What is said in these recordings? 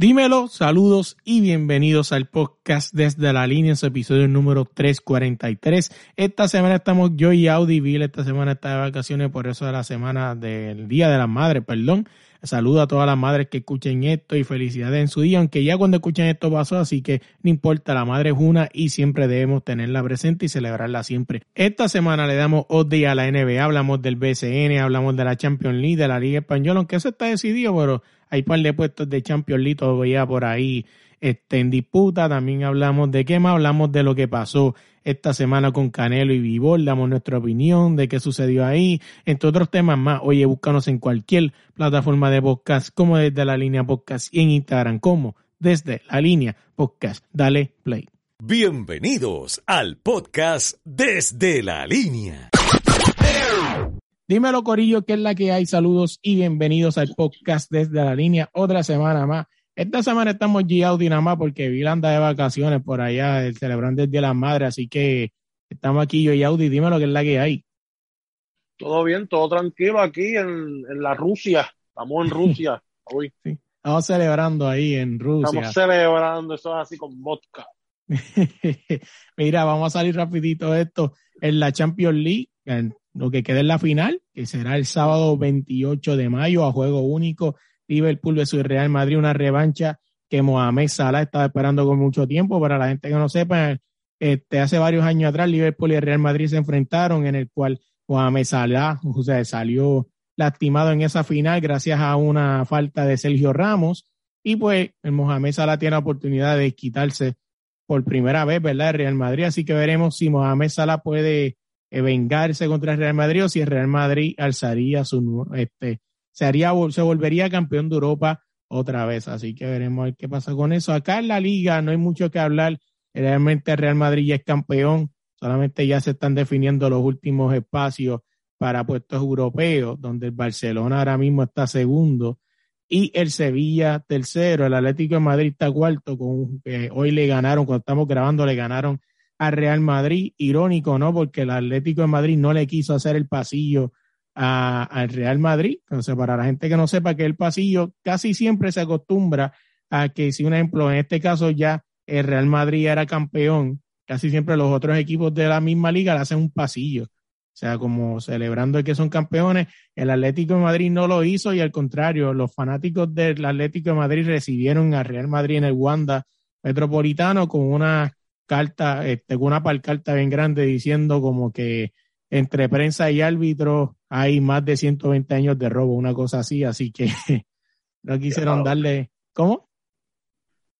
Dímelo, saludos y bienvenidos al podcast desde la línea su episodio número 343. Esta semana estamos yo y Audiville, esta semana está de vacaciones, por eso de la semana del Día de las Madres, perdón. Saludo a todas las madres que escuchen esto y felicidades en su día, aunque ya cuando escuchen esto pasó, así que no importa, la madre es una y siempre debemos tenerla presente y celebrarla siempre. Esta semana le damos día a la NBA, hablamos del BCN, hablamos de la Champions League, de la Liga Española, aunque eso está decidido, pero hay par de puestos de Champions League por ahí este, en disputa. También hablamos de qué más, hablamos de lo que pasó esta semana con Canelo y Vivol, damos nuestra opinión de qué sucedió ahí, entre otros temas más. Oye, búscanos en cualquier plataforma de podcast, como desde la línea podcast y en Instagram, como desde la línea podcast. Dale play. Bienvenidos al podcast desde la línea. Dímelo, Corillo, que es la que hay. Saludos y bienvenidos al podcast desde la línea. Otra semana más. Esta semana estamos G-Audi nada más porque Vila anda de vacaciones por allá, el celebrando el Día de las Madres. Así que estamos aquí yo y Audi. Dímelo, que es la que hay. Todo bien, todo tranquilo aquí en, la Rusia. Estamos en Rusia hoy. Sí. Estamos celebrando ahí en Rusia. Estamos celebrando, eso así con vodka. Mira, vamos a salir rapidito esto en la Champions League lo que queda en la final, que será el sábado 28 de mayo a juego único, Liverpool versus Real Madrid, una revancha que Mohamed Salah estaba esperando con mucho tiempo. Para la gente que no sepa, este, hace varios años atrás Liverpool y Real Madrid se enfrentaron en el cual Mohamed Salah o sea, salió lastimado en esa final gracias a una falta de Sergio Ramos y pues el Mohamed Salah tiene la oportunidad de quitarse por primera vez, ¿verdad? El Real Madrid, así que veremos si Mohamed Salah puede vengarse contra el Real Madrid o si el Real Madrid alzaría su este se haría se volvería campeón de Europa otra vez. Así que veremos qué pasa con eso. Acá en la liga no hay mucho que hablar. Realmente el Real Madrid ya es campeón. Solamente ya se están definiendo los últimos espacios para puestos europeos donde el Barcelona ahora mismo está segundo. Y el Sevilla tercero. El Atlético de Madrid está cuarto con hoy le ganaron cuando estamos grabando le ganaron al Real Madrid. Irónico, ¿no? Porque el Atlético de Madrid no le quiso hacer el pasillo al Real Madrid. Entonces, para la gente que no sepa que el pasillo casi siempre se acostumbra a que si un ejemplo, en este caso ya el Real Madrid era campeón, casi siempre los otros equipos de la misma liga le hacen un pasillo. O sea, como celebrando que son campeones, el Atlético de Madrid no lo hizo y al contrario, los fanáticos del Atlético de Madrid recibieron al Real Madrid en el Wanda Metropolitano con una carta, este, una palcarta bien grande diciendo como que entre prensa y árbitro hay más de 120 años de robo, una cosa así, así que no quisieron darle, ¿cómo?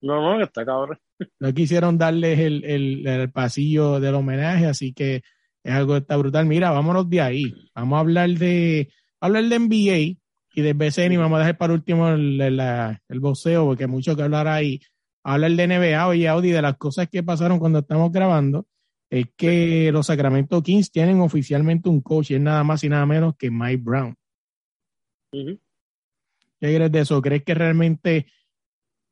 No, no, está cabrón. No quisieron darles el, el, pasillo del homenaje, así que es algo que está brutal. Mira, vámonos de ahí. Vamos a hablar de, hablar de NBA y de BCN y vamos a dejar para último el, el, el boxeo, porque hay mucho que hablar ahí habla el de NBA y Audi de las cosas que pasaron cuando estamos grabando, es que los Sacramento Kings tienen oficialmente un coach y es nada más y nada menos que Mike Brown. ¿Qué crees de eso? ¿Crees que realmente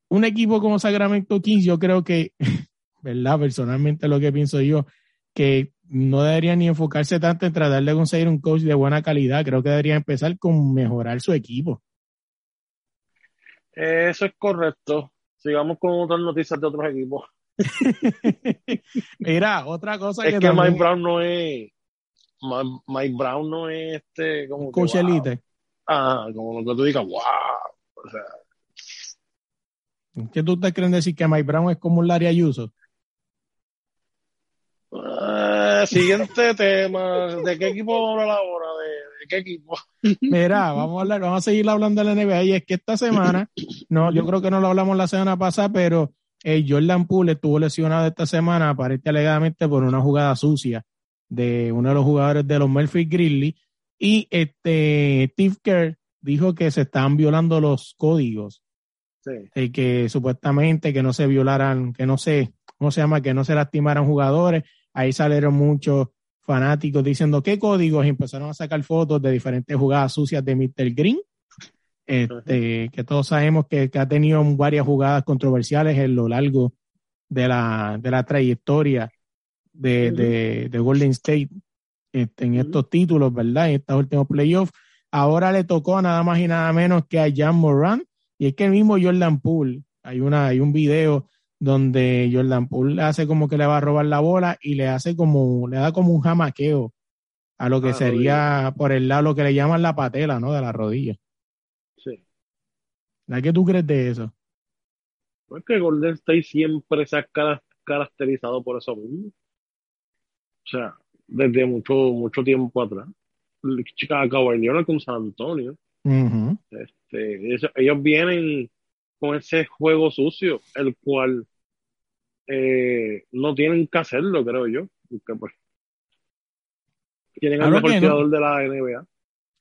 un equipo como Sacramento Kings, yo creo que, ¿verdad? Personalmente lo que pienso yo, que no debería ni enfocarse tanto en tratar de conseguir un coach de buena calidad, creo que debería empezar con mejorar su equipo. Eso es correcto. Sigamos con otras noticias de otros equipos. Mira, otra cosa es que, Mike Brown no es Mike Brown no es este como coach elite. Ah, como lo que tú digas, wow. O sea, ¿Qué tú te crees decir que Mike Brown es como un Larry Ayuso? Uh, siguiente tema. ¿De qué equipo vamos a hablar ahora? ¿De, qué equipo? Mira, vamos a hablar, vamos a seguir hablando de la NBA. Y es que esta semana, no, yo creo que no lo hablamos la semana pasada, pero eh, Jordan Poole estuvo lesionado esta semana, aparentemente alegadamente por una jugada sucia de uno de los jugadores de los Memphis Grizzlies. Y este Steve Kerr dijo que se estaban violando los códigos. Sí. Eh, que supuestamente que no se violaran, que no se, ¿cómo se llama? Que no se lastimaran jugadores ahí salieron muchos fanáticos diciendo qué códigos y empezaron a sacar fotos de diferentes jugadas sucias de Mr. Green, este, que todos sabemos que, ha tenido varias jugadas controversiales en lo largo de la, de la trayectoria de, de, Golden State este, en estos títulos, ¿verdad? En estos últimos playoffs. Ahora le tocó a nada más y nada menos que a Jan Moran, y es que el mismo Jordan Poole Hay, una, hay un video donde Jordan Poole hace como que le va a robar la bola y le hace como, le da como un jamaqueo a lo que Ah, sería por el lado, lo que le llaman la patela, ¿no? De la rodilla. Sí. ¿Qué tú crees de eso? Pues que Golden State siempre se ha cara- caracterizado por eso mismo. O sea, desde mucho, mucho tiempo atrás. Chicago Leonard con San Antonio. Este, eso- ellos vienen con ese juego sucio, el cual eh, no tienen que hacerlo, creo yo. Porque pues tienen al Claro mejor no. de la NBA.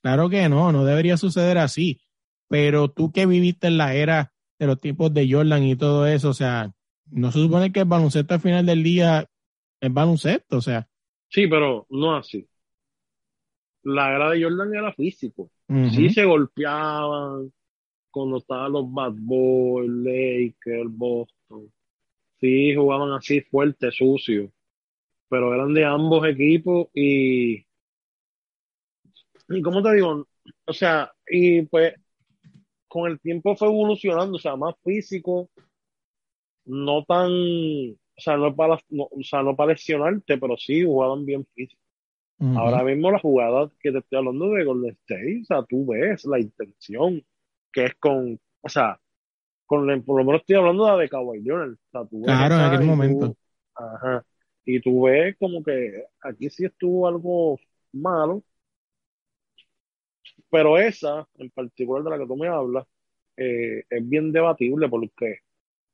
Claro que no, no debería suceder así. Pero tú que viviste en la era de los tipos de Jordan y todo eso, o sea, no se supone que el baloncesto al final del día es baloncesto, o sea. Sí, pero no así. La era de Jordan era físico. ujú. Sí se golpeaban cuando estaban los Bad Boys, Lakers, Boston. Sí jugaban así fuerte, sucio. Pero eran de ambos equipos y... ¿Y cómo te digo? O sea, y pues con el tiempo fue evolucionando, o sea, más físico, no tan... O sea, no para, no, o sea, no para lesionarte, pero sí jugaban bien físico. Ahora mismo la jugada que te estoy hablando de Golden State, o sea, tú ves la intención que es con, o sea, con la- por lo menos estoy hablando de la de Kawhi Leonard, o sea, tú Claro, en aquel tú- momento. ajá, y tú ves como que aquí sí estuvo algo malo, pero esa en particular de la que tú me hablas eh, es bien debatible porque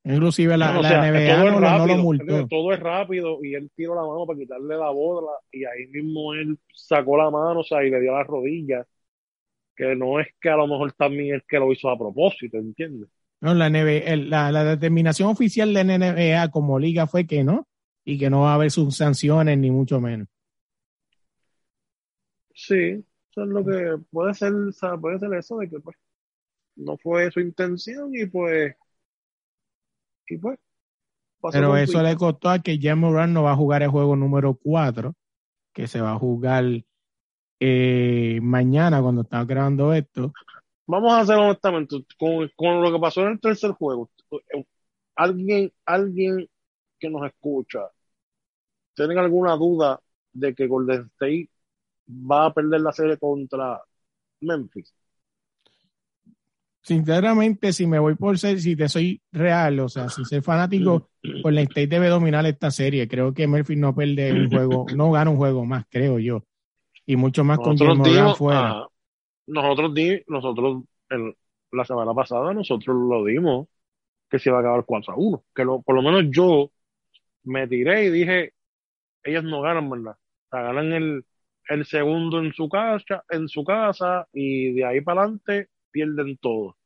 Inclusive la, o la sea, NBA todo no, es no lo rápido, todo es rápido y él tiró la mano para quitarle la bola y ahí mismo él sacó la mano, o sea, y le dio la rodilla, que no es que a lo mejor también es que lo hizo a propósito, ¿entiendes? No, la, NBA el- la, la determinación oficial de NBA como liga fue que no, y que no va a haber sus sanciones, ni mucho menos. Sí, eso es lo que puede ser, o sea, puede ser eso de que pues no fue su intención y pues, y pues, Pero eso le costó a que Jan Moran no va a jugar el juego número 4, que se va a jugar eh, mañana cuando estamos grabando esto. Vamos a hacer honestamente, con, con lo que pasó en el tercer juego, alguien, alguien que nos escucha, ¿tienen alguna duda de que Golden State va a perder la serie contra Memphis? Sinceramente, si me voy por ser, si te soy real, o sea, sin ser fanático, la State debe dominar esta serie. Creo que Murphy no pierde un juego, no gana un juego más, creo yo. Y mucho más con Nosotros dimos, fuera. nosotros di, nosotros el- la semana pasada nosotros lo dimos que se iba a acabar 4 a 1, que lo- por lo menos yo me tiré y dije, ellos no ganan, ¿verdad? O sea, ganan el, el segundo en su casa, en su casa y de ahí para adelante pierden todo.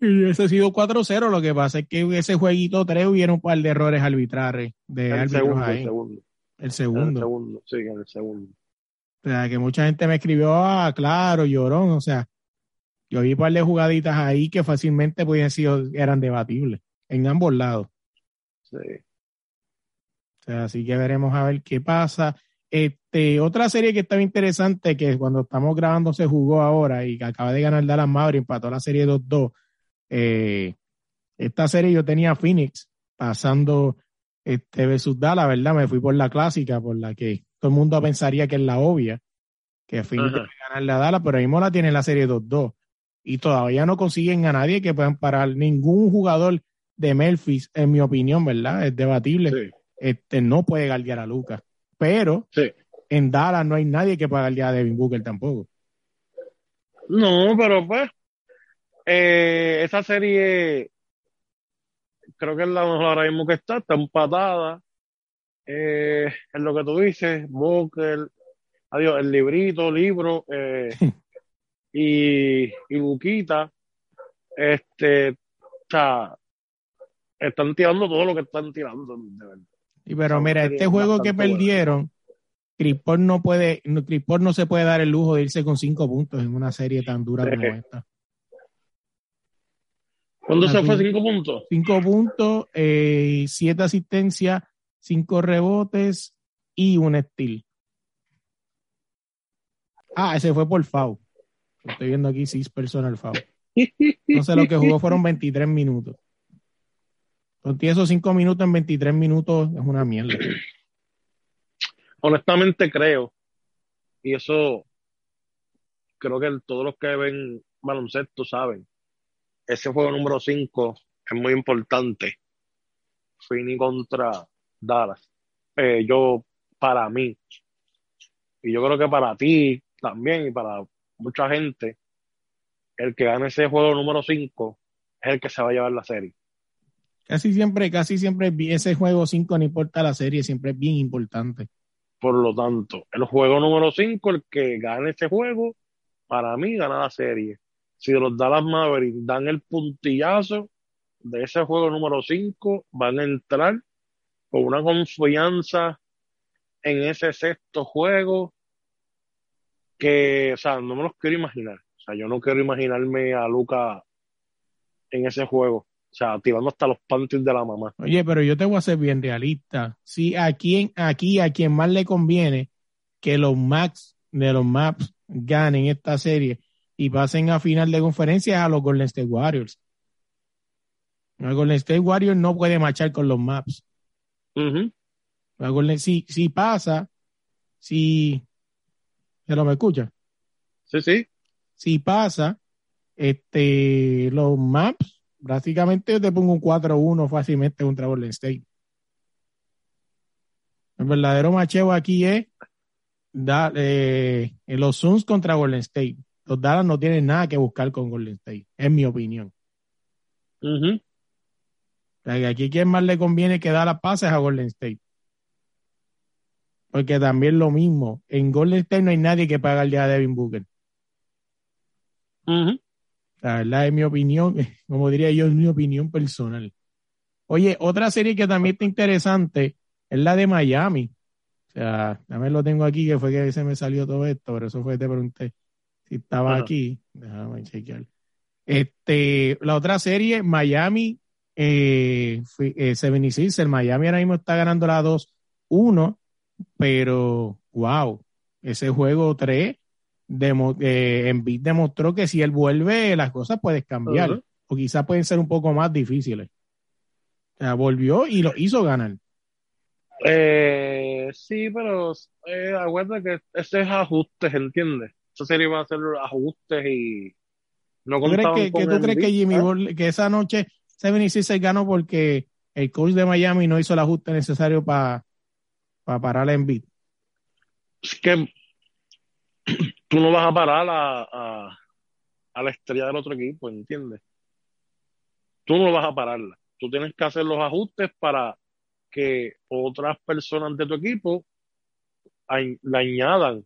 Y ese ha sido 4-0. Lo que pasa es que ese jueguito 3 hubiera un par de errores arbitrales de El árbitros segundo, ahí. el segundo, El el segundo. segundo, sí, en el segundo. O sea, que mucha gente me escribió, ah, claro, llorón. O sea, yo vi un par de jugaditas ahí que fácilmente podían sido, eran debatibles en ambos lados. Sí. O sea, así que veremos a ver qué pasa. Este, otra serie que estaba interesante, que cuando estamos grabando se jugó ahora y que acaba de ganar Dallas Mavericks, empató la serie 2-2. Eh, esta serie yo tenía a Phoenix pasando este versus Dallas, ¿verdad? Me fui por la clásica, por la que todo el mundo pensaría que es la obvia, que Phoenix debe ganarle a Dallas, pero ahí mismo la tiene en la serie 2-2. Y todavía no consiguen a nadie que puedan parar. Ningún jugador de Memphis, en mi opinión, ¿verdad? Es debatible Sí, este, no puede guardiar a Lucas. Pero sí. en Dallas no hay nadie que pueda guardiar a Devin Booker tampoco. No, pero pues, eh, esa serie creo que es la mejor ahora mismo que está, está empatada. Eh, es lo que tú dices, Booker, adiós, el librito, libro, eh, y, y Buquita, este, sea, están tirando todo lo que están tirando, de verdad. Y pero mira, este es juego que perdieron, Chris Paul no puede, no, Paul no se puede dar el lujo de irse con cinco puntos en una serie tan dura como esta. ¿Cuándo se Así. fue? ¿Cinco puntos? Cinco puntos, eh, siete asistencias, cinco rebotes y un steal. Ah, ese fue por foul. Estoy viendo aquí seis personal foul. Entonces lo que jugó fueron 23 minutos. Entonces esos 5 minutos en 23 minutos es una mierda. Honestamente creo, y eso creo que todos los que ven baloncesto saben, ese juego número 5 es muy importante. Fini contra Dallas. Eh, yo, para mí, y yo creo que para ti también y para mucha gente, el que gane ese juego número 5 es el que se va a llevar la serie. Casi siempre, casi siempre ese juego 5, no importa la serie, siempre es bien importante. Por lo tanto, el juego número 5, el que gane ese juego, para mí gana la serie. Si los Dallas Mavericks dan el puntillazo de ese juego número 5, van a entrar con una confianza en ese sexto juego que, o sea, no me los quiero imaginar. O sea, yo no quiero imaginarme a Luca en ese juego. O sea, tirando hasta los panties de la mamá. Oye, pero yo te voy a ser bien realista. Si a quien, aquí a quien más le conviene que los Max de los Maps ganen esta serie y pasen a final de conferencia a los Golden State Warriors. Los Golden State Warriors no puede marchar con los Maps. si, si pasa, si... ¿Se lo me escucha? Sí, sí. Si pasa, este, los Maps Básicamente yo te pongo un 4-1 fácilmente contra Golden State. El verdadero macheo aquí es eh, los Suns contra Golden State. Los Dallas no tienen nada que buscar con Golden State, en mi opinión. aquí quien más le conviene que dar las pases a Golden State. Porque también lo mismo, en Golden State no hay nadie que pague el día de Devin Booker. La verdad es mi opinión, como diría yo, es mi opinión personal. Oye, otra serie que también está interesante es la de Miami. O sea, también lo tengo aquí, que fue que se me salió todo esto, pero eso fue que te pregunté si estaba aquí. Déjame chequear. Este, la otra serie, Miami, eh, eh, 76, el Miami ahora mismo está ganando la 2-1, pero wow, ese juego 3 demo, eh, Embiid demostró que si él vuelve, las cosas pueden cambiar. O quizás pueden ser un poco más difíciles. O sea, volvió y lo hizo ganar. Eh, sí, pero eh, acuérdate que ese es ajustes, ¿entiendes? Esa serie va a ser ajustes y no ¿Tú crees que, tú crees que Jimmy ¿eh? que esa noche 76 ganó porque el coach de Miami no hizo el ajuste necesario para parar a Embiid? Es que tú no vas a parar a, a, la estrella del otro equipo, ¿entiendes? Tú no vas a pararla. Tú tienes que hacer los ajustes para que otras personas de tu equipo le añadan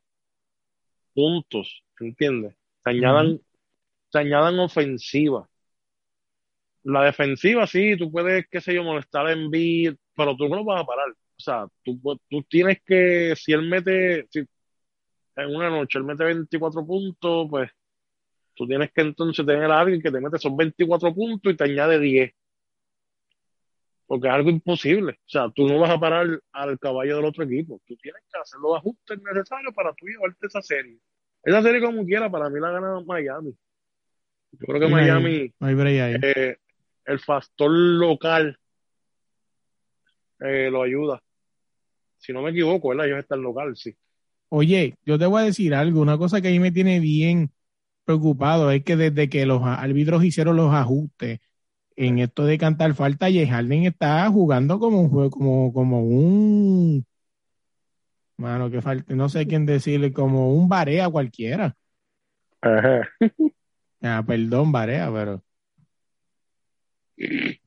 puntos, ¿entiendes? Te añadan, te añadan ofensiva. La defensiva, sí, tú puedes, qué sé yo, molestar en beat, pero tú no lo vas a parar. O sea, tú, tú tienes que, si él mete, si en una noche él mete 24 puntos, pues tú tienes que entonces tener a alguien que te mete esos 24 puntos y te añade 10. Porque es algo imposible. O sea, tú no vas a parar al caballo del otro equipo. Tú tienes que hacer los ajustes necesarios para tú llevarte esa serie. Esa serie, como quiera, para mí la gana Miami. Yo creo que Miami, eh, el factor local eh, lo ayuda. Si no me equivoco, ¿verdad? ellos están local, sí. Oye, yo te voy a decir algo, una cosa que a mí me tiene bien preocupado es que desde que los árbitros hicieron los ajustes en esto de cantar falta, y Harden está jugando como un juego, como, como un mano que falta, no sé quién decirle, como un barea cualquiera. Ajá. Ah, perdón, barea, pero.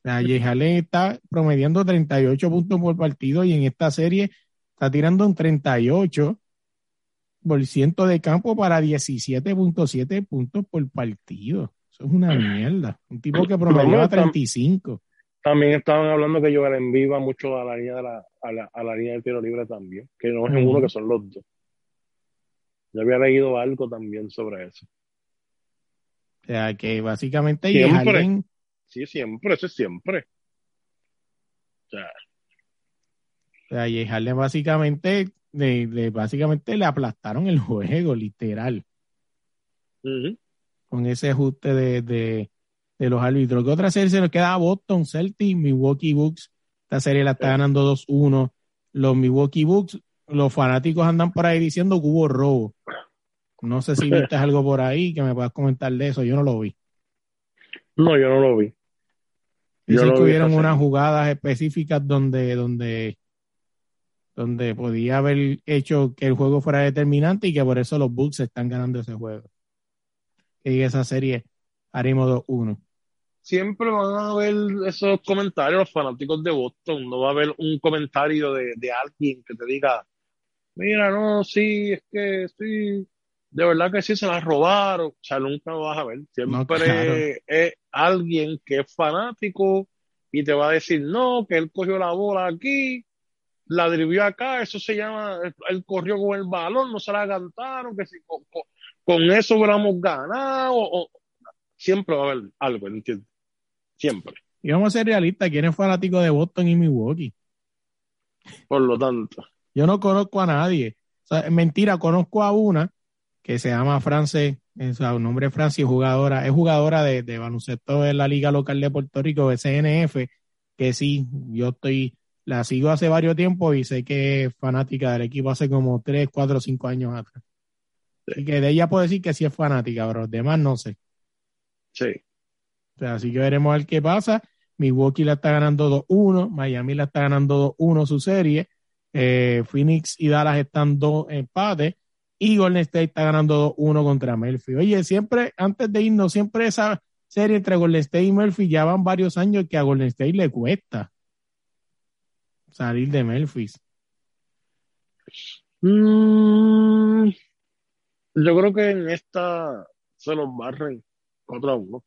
Ah, Harden está promediando 38 puntos por partido y en esta serie está tirando un 38 por ciento de campo para 17.7 puntos por partido. Eso es una mierda. Un tipo que promediaba 35. También estaban hablando que Joel en viva mucho a la línea de la, a la, a la línea del tiro libre también, que no es uno, que son los dos. Yo había leído algo también sobre eso. O sea, que básicamente siempre, Sí, siempre, eso es siempre. O sea, o sea, Harden básicamente de, básicamente le aplastaron el juego, literal. Con ese ajuste de, de, de los árbitros. ¿Qué otra serie se nos queda? Boston, Celtics, Milwaukee Bucks. Esta serie la está ganando 2-1. Los Milwaukee Bucks, los fanáticos andan por ahí diciendo que hubo robo. No sé si viste algo por ahí que me puedas comentar de eso. Yo no lo vi. No, yo no lo vi. Dicen que hubieron unas jugadas específicas donde, donde, donde podía haber hecho que el juego fuera determinante y que por eso los Bucks están ganando ese juego. Y esa serie haremos 2-1. Siempre van a haber esos comentarios los fanáticos de Boston. No va a haber un comentario de, de alguien que te diga, mira, no, sí, es que sí, de verdad que sí se la robaron. O sea, nunca lo vas a ver. Siempre es alguien que es fanático y te va a decir, no, que él cogió la bola aquí, la drivió acá, eso se llama, él corrió con el balón, no se la cantaron, que si con, eso hubiéramos ganado. O, siempre va a haber algo, ¿entiendes? Siempre. Y vamos a ser realistas, ¿quién es fanático de Boston y Milwaukee? Por lo tanto. Yo no conozco a nadie. mentira, conozco a una que se llama France, su nombre es Francis, jugadora, es jugadora de, de baloncesto en la liga local de Puerto Rico, SNF, que sí, yo estoy, la sigo hace varios tiempos y sé que es fanática del equipo hace como 3, 4, 5 años atrás. Que de ella puedo decir que sí es fanática, pero los demás no sé. Sí. así que veremos a ver qué pasa. Milwaukee la está ganando 2-1, Miami la está ganando 2-1 su serie, eh, Phoenix y Dallas están dos empates y Golden State está ganando 2-1 contra Melfi. Oye, siempre, antes de irnos, siempre esa serie entre Golden State y Melfi ya van varios años que a Golden State le cuesta salir de Memphis. Mm, yo creo que en esta se los barren 4 a 1.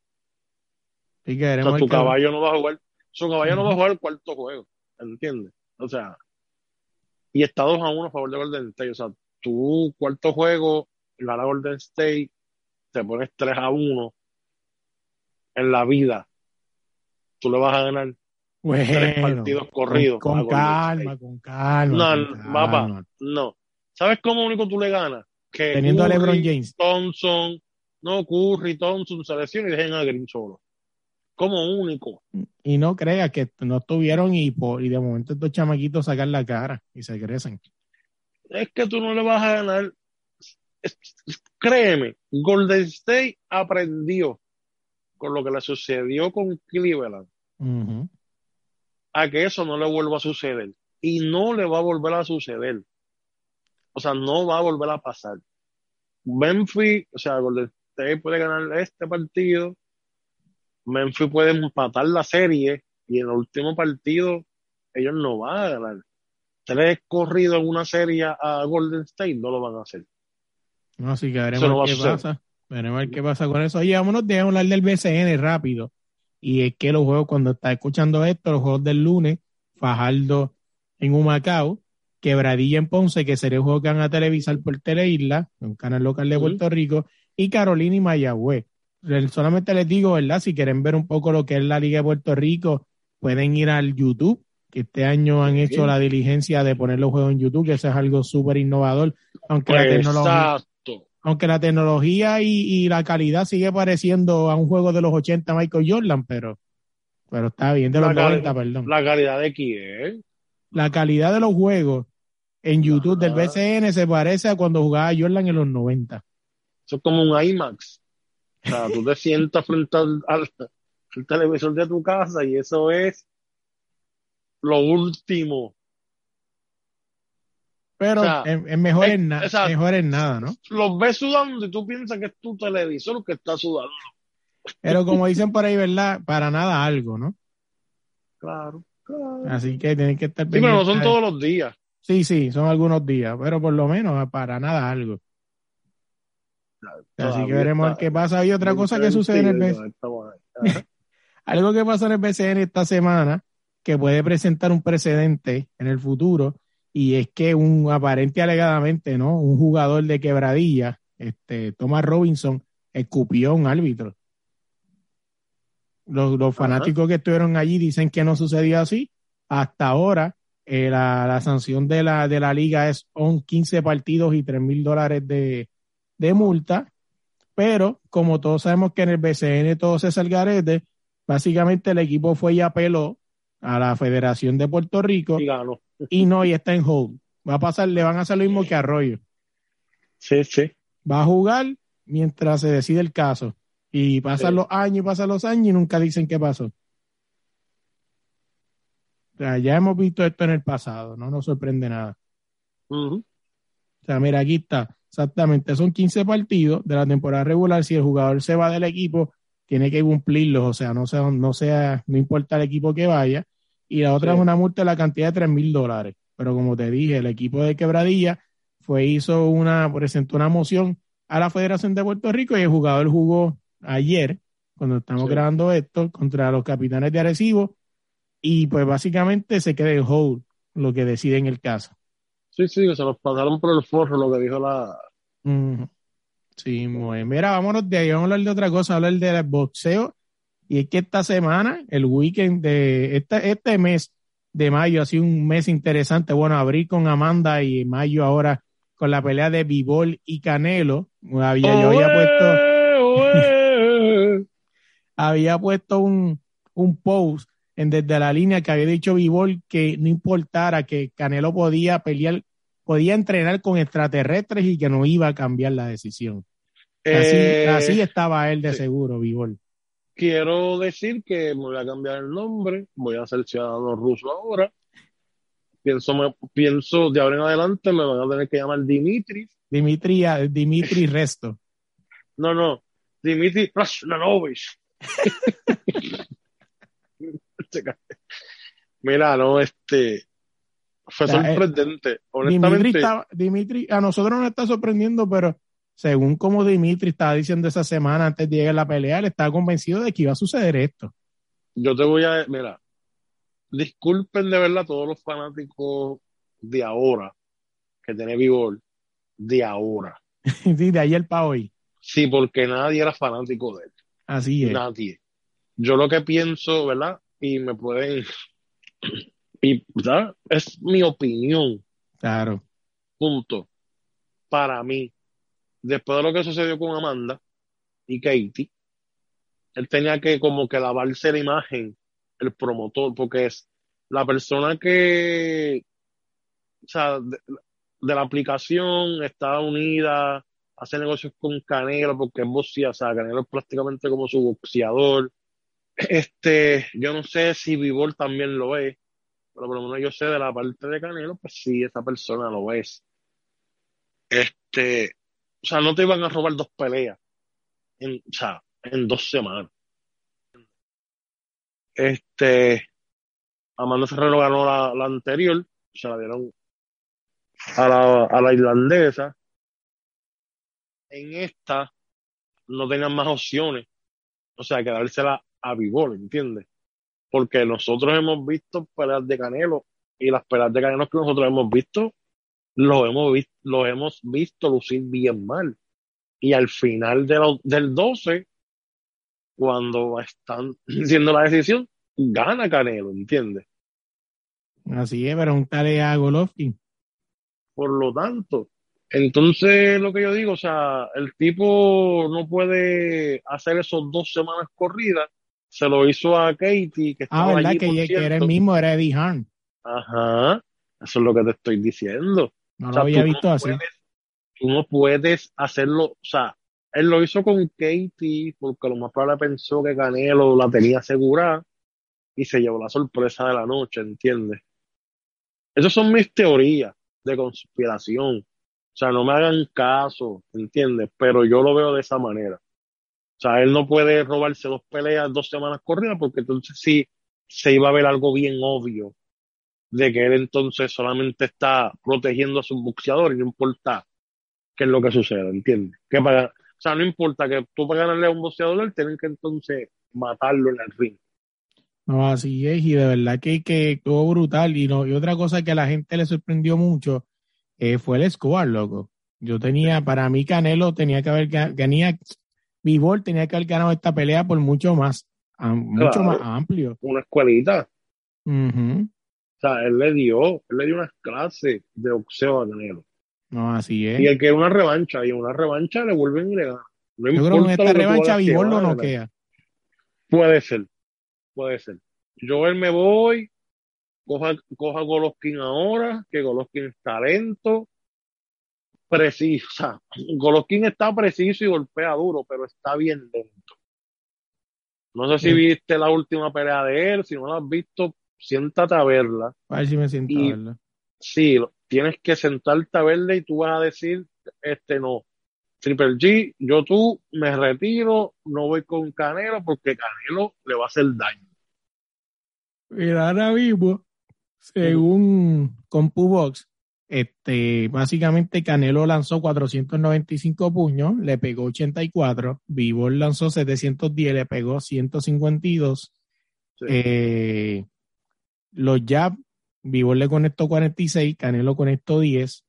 Y que o sea, tu caballo no va a jugar, su caballo no va a jugar el cuarto juego, ¿entiendes? O sea, y está 2 a 1 a favor de Golden State. O sea, tu cuarto juego, gana Golden State, te pones 3 a 1 en la vida, tú le vas a ganar tres partidos corridos. Con, calma, con calma, No, papá, no. ¿Sabes cómo único tú le ganas? Que Teniendo a LeBron James. Thompson, no Curry, Thompson, selección y dejen a Green solo. Como único. Y no creas que no estuvieron y, por, y de momento estos chamaquitos sacan la cara y se crecen es que tú no le vas a ganar. Créeme, Golden State aprendió con lo que le sucedió con Cleveland a que eso no le vuelva a suceder. Y no le va a volver a suceder. O sea, no va a volver a pasar. Memphis, o sea, Golden State puede ganar este partido. Memphis puede empatar la serie y en el último partido ellos no van a ganar tres corridos en una serie a Golden State, no lo van a hacer. No, así que veremos qué pasa. Veremos qué pasa con eso. Oye, vámonos de hablar del BCN rápido. Y es que los juegos, cuando está escuchando esto, los juegos del lunes, Fajardo en Humacao, Quebradilla en Ponce, que sería el juego que van a televisar por Teleisla, un canal local de Puerto Rico, y Carolina y Mayagüez. Solamente les digo, ¿verdad? Si quieren ver un poco lo que es la Liga de Puerto Rico, pueden ir al YouTube que este año han hecho la diligencia de poner los juegos en YouTube, que eso es algo súper innovador, aunque la tecnología, aunque la tecnología y, la calidad sigue pareciendo a un juego de los 80 Michael Jordan, pero, pero está bien, de los 90, perdón. La calidad de quién? La calidad de los juegos en YouTube del BCN se parece a cuando jugaba Jordan en los 90. Eso es como un IMAX. O sea, tú te sientas frente al televisor de tu casa y eso es lo último. Pero es, mejor, en mejor en nada, ¿no? Los ves sudando y tú piensas que es tu televisor que está sudando. Pero como dicen por ahí, ¿verdad? Para nada algo, ¿no? Claro, claro. Así que tienen que estar Sí, pero no son todos los días. Sí, sí, son algunos días, pero por lo menos para nada algo. Así que veremos qué pasa. Y otra cosa que sucede en el BCN. algo que pasó en el BCN esta semana que puede presentar un precedente en el futuro y es que un aparente alegadamente, ¿no? Un jugador de quebradilla, este, Thomas Robinson, escupió a un árbitro. Los, fanáticos que estuvieron allí dicen que no sucedió así. Hasta ahora, eh, la, sanción de la, de la liga es 15 partidos y 3 mil dólares de, de multa. pero como todos sabemos que en el BCN todo se salgarete, básicamente el equipo fue y apeló a la Federación de Puerto Rico Y ganó. y no, y está en hold. Va a pasar, le van a hacer lo mismo que Arroyo. Sí, sí. Va a jugar mientras se decide el caso. Y pasan Sí. los años y pasan los años y nunca dicen qué pasó. O sea, ya hemos visto esto en el pasado, no nos sorprende nada. O sea, mira, aquí está. Exactamente, son 15 partidos de la temporada regular. Si el jugador se va del equipo, tiene que cumplirlos. O sea, no sea, no sea, no importa el equipo que vaya. Y la otra Sí. es una multa de la cantidad de 3 mil dólares. Pero como te dije, el equipo de Quebradilla fue, hizo una, presentó una moción a la Federación de Puerto Rico y el jugador jugó ayer, cuando estamos Sí. grabando esto, contra los capitanes de Arecibo. Y pues básicamente se queda en hold lo que decide en el caso. Sí, sí, se nos pasaron por el forro lo que dijo la. Sí, muy bien. Mira, vámonos de ahí, vamos a hablar de otra cosa, hablar del boxeo. Y es que esta semana, el weekend de este, este mes de mayo ha sido un mes interesante. Bueno, abrí con Amanda y mayo ahora con la pelea de Bivol y Canelo. Había, yo había puesto, puesto. había puesto un, un post en desde la línea que había dicho Bivol que no importara que Canelo podía pelear, podía entrenar con extraterrestres y que no iba a cambiar la decisión. Así, Eh, así estaba él de sí. seguro, Bivol. Quiero decir que me voy a cambiar el nombre, voy a ser ciudadano ruso ahora. Pienso, me- pienso de ahora en adelante me van a tener que llamar Dimitri. Dimitri, Dimitri Resto. No, no, Dimitri Rasnanovich. Mira, no, este fue eh, sorprendente. Dimitri, Honestamente, está- Dimitri, a nosotros nos está sorprendiendo, pero según como Dimitri estaba diciendo esa semana antes de llegar a la pelea, él estaba convencido de que iba a suceder esto. yo te voy a, mira, disculpen de verdad a todos los fanáticos de ahora que tiene vigor, de ahora. Sí, de ayer para hoy. Sí, porque nadie era fanático de él. Así es. Nadie. Yo lo que pienso, ¿verdad? Y me pueden. Y. Es mi opinión, Claro. punto. Para mí, después de lo que sucedió con Amanda y Katie, él tenía que como que lavarse la imagen, el promotor, porque es la persona que, o sea, de, de la aplicación está unida, hace negocios con Canelo, porque es boxeador, o sea, Canelo es prácticamente como su boxeador. Este, yo no sé si Vivol también lo es, pero por lo menos yo sé de la parte de Canelo, pues sí, esa persona lo es. Este, o sea, no te iban a robar dos peleas en, o sea, en dos semanas. Este, Amanda Serrano ganó la, anterior, se la dieron a la, a la irlandesa. En esta no tenían más opciones, o sea, que dársela a Vivol, ¿entiendes? Porque nosotros hemos visto peleas de Canelo y las peleas de Canelo que nosotros hemos visto, los hemos visto, los hemos visto lucir bien mal. Y al final de del 12, cuando están haciendo la decisión, gana Canelo, ¿entiendes? Así es, pregúntale a Golovkin. Por lo tanto, entonces lo que yo digo, o sea, el tipo no puede hacer esos dos semanas corridas. Se lo hizo a Katie, que Ah, estaba ¿verdad? allí, Que, por que era el mismo, era Eddie Hearn. Ajá, eso es lo que te estoy diciendo. No O lo había visto no así. puedes, tú no puedes hacerlo, o sea, él lo hizo con Katie porque lo más probable pensó que Canelo la tenía asegurada y se llevó la sorpresa de la noche, ¿entiendes? Esas son mis teorías de conspiración. O sea, no me hagan caso, ¿entiendes? Pero yo lo veo de esa manera. O sea, él no puede robarse dos peleas dos semanas corridas porque entonces sí se iba a ver algo bien obvio de que él entonces solamente está protegiendo a sus boxeadores y no importa qué es lo que suceda, ¿entiendes? Que para, o sea, no importa que tú para ganarle a un boxeador, él tienen que entonces matarlo en el ring. No, así es, y de verdad que, que estuvo brutal. Y, no, y otra cosa que a la gente le sorprendió mucho eh, fue el score, loco. Yo tenía, para mí Canelo tenía que haber, ganía, Bivol tenía que haber ganado esta pelea por mucho más, mucho Claro. más amplio. Una escuelita. O sea, él le dio, él le dio unas clases de boxeo a Canelo. No, así Y es. él quiere una revancha, y en una revancha le vuelven y le ganan. No Yo creo que en esta que revancha que Vivol va lo noquea. Puede ser, puede ser. Yo él me voy, coja, coja Golovkin ahora, que Golovkin es talento, preciso. O sea, Golovkin está preciso y golpea duro, pero está bien lento. No sé si Sí. viste la última pelea de él, si no la has visto, siéntate a verla. A ver si me siento Y- a verlo. Sí, tienes que sentarte a verla y tú vas a decir, este no, Triple G, yo tú me retiro, no voy con Canelo porque Canelo le va a hacer daño. Mira, ahora mismo, según CompuBox, este, básicamente Canelo lanzó 495 puños, le pegó 84, Vivol lanzó 710, le pegó 152. Sí. Eh, los jab, Vivol le conectó 46, Canelo conectó 10.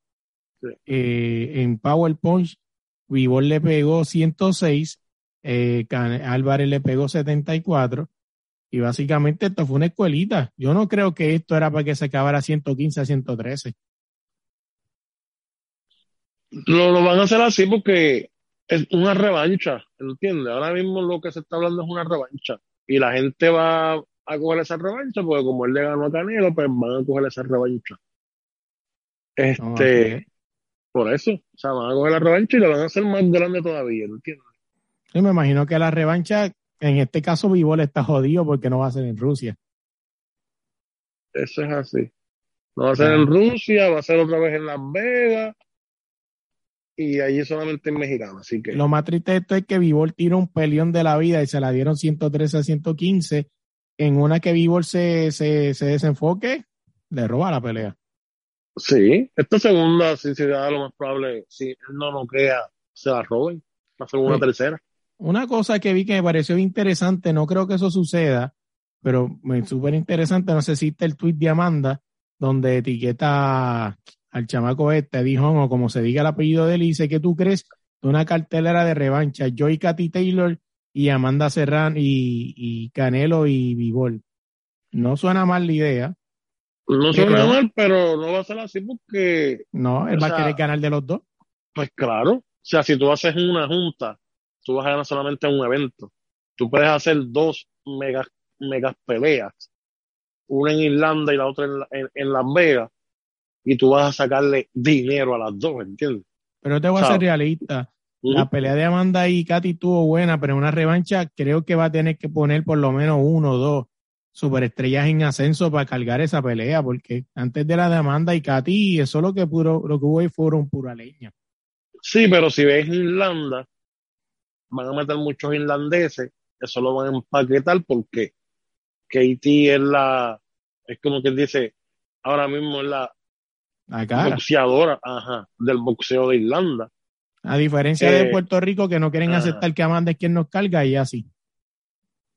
Sí. Eh, en Power Punch, Vivol le pegó 106, eh, Can- Álvarez le pegó 74. Y básicamente esto fue una escuelita. Yo no creo que esto era para que se acabara 115 a 113. Lo, lo van a hacer así porque es una revancha, ¿entiendes? Ahora mismo lo que se está hablando es una revancha. Y la gente va a coger esa revancha porque como él le ganó a Canelo, pues van a coger esa revancha. Este, por eso, o sea, van a coger la revancha y la van a hacer más grande todavía, ¿entiendes? Yo me imagino que la revancha, en este caso Vivol está jodido porque no va a ser en Rusia. Eso es así. No va a ser en Rusia, va a ser otra vez en Las Vegas y allí solamente en mexicano, así que Lo más triste de esto es que Vivol tiró un peleón de la vida y se la dieron 113 a 115. En una que Vivol se, se, se desenfoque, le roba la pelea. sí, esta segunda, si se da lo más probable, si él no noquea, se la roben, la segunda, Sí. tercera. Una cosa que vi que me pareció interesante, no creo que eso suceda, pero me súper interesante, no sé si está el tweet de Amanda, donde etiqueta al chamaco este, Dijon, o como se diga el apellido de él, y dice que tú crees de una cartelera de revancha, yo y Katy Taylor y Amanda Serrano y, y Canelo y Vivol. No suena mal la idea, No Pero- suena mal, pero no va a ser así porque, no, él va sea- a querer ganar de los dos. pues claro, o sea, si tú haces una junta, tú vas a ganar solamente un evento. Tú puedes hacer dos megas, megas peleas, una en Irlanda y la otra en, la- en, en Las Vegas, y tú vas a sacarle dinero a las dos, ¿entiendes? Pero te voy a ser realista. La pelea de Amanda y Katy estuvo buena, pero en una revancha creo que va a tener que poner por lo menos uno o dos superestrellas en ascenso para cargar esa pelea, porque antes de la de Amanda y Katy, eso lo que puro, lo que hubo ahí fueron pura leña. Sí, pero si ves Irlanda, van a meter muchos irlandeses, eso lo van a empaquetar porque Katie es la, es como que dice, ahora mismo es la La cara. boxeadora, ajá, del boxeo de Irlanda. A diferencia de Eh, Puerto Rico, que no quieren ajá. aceptar que Amanda es quien nos carga, y así.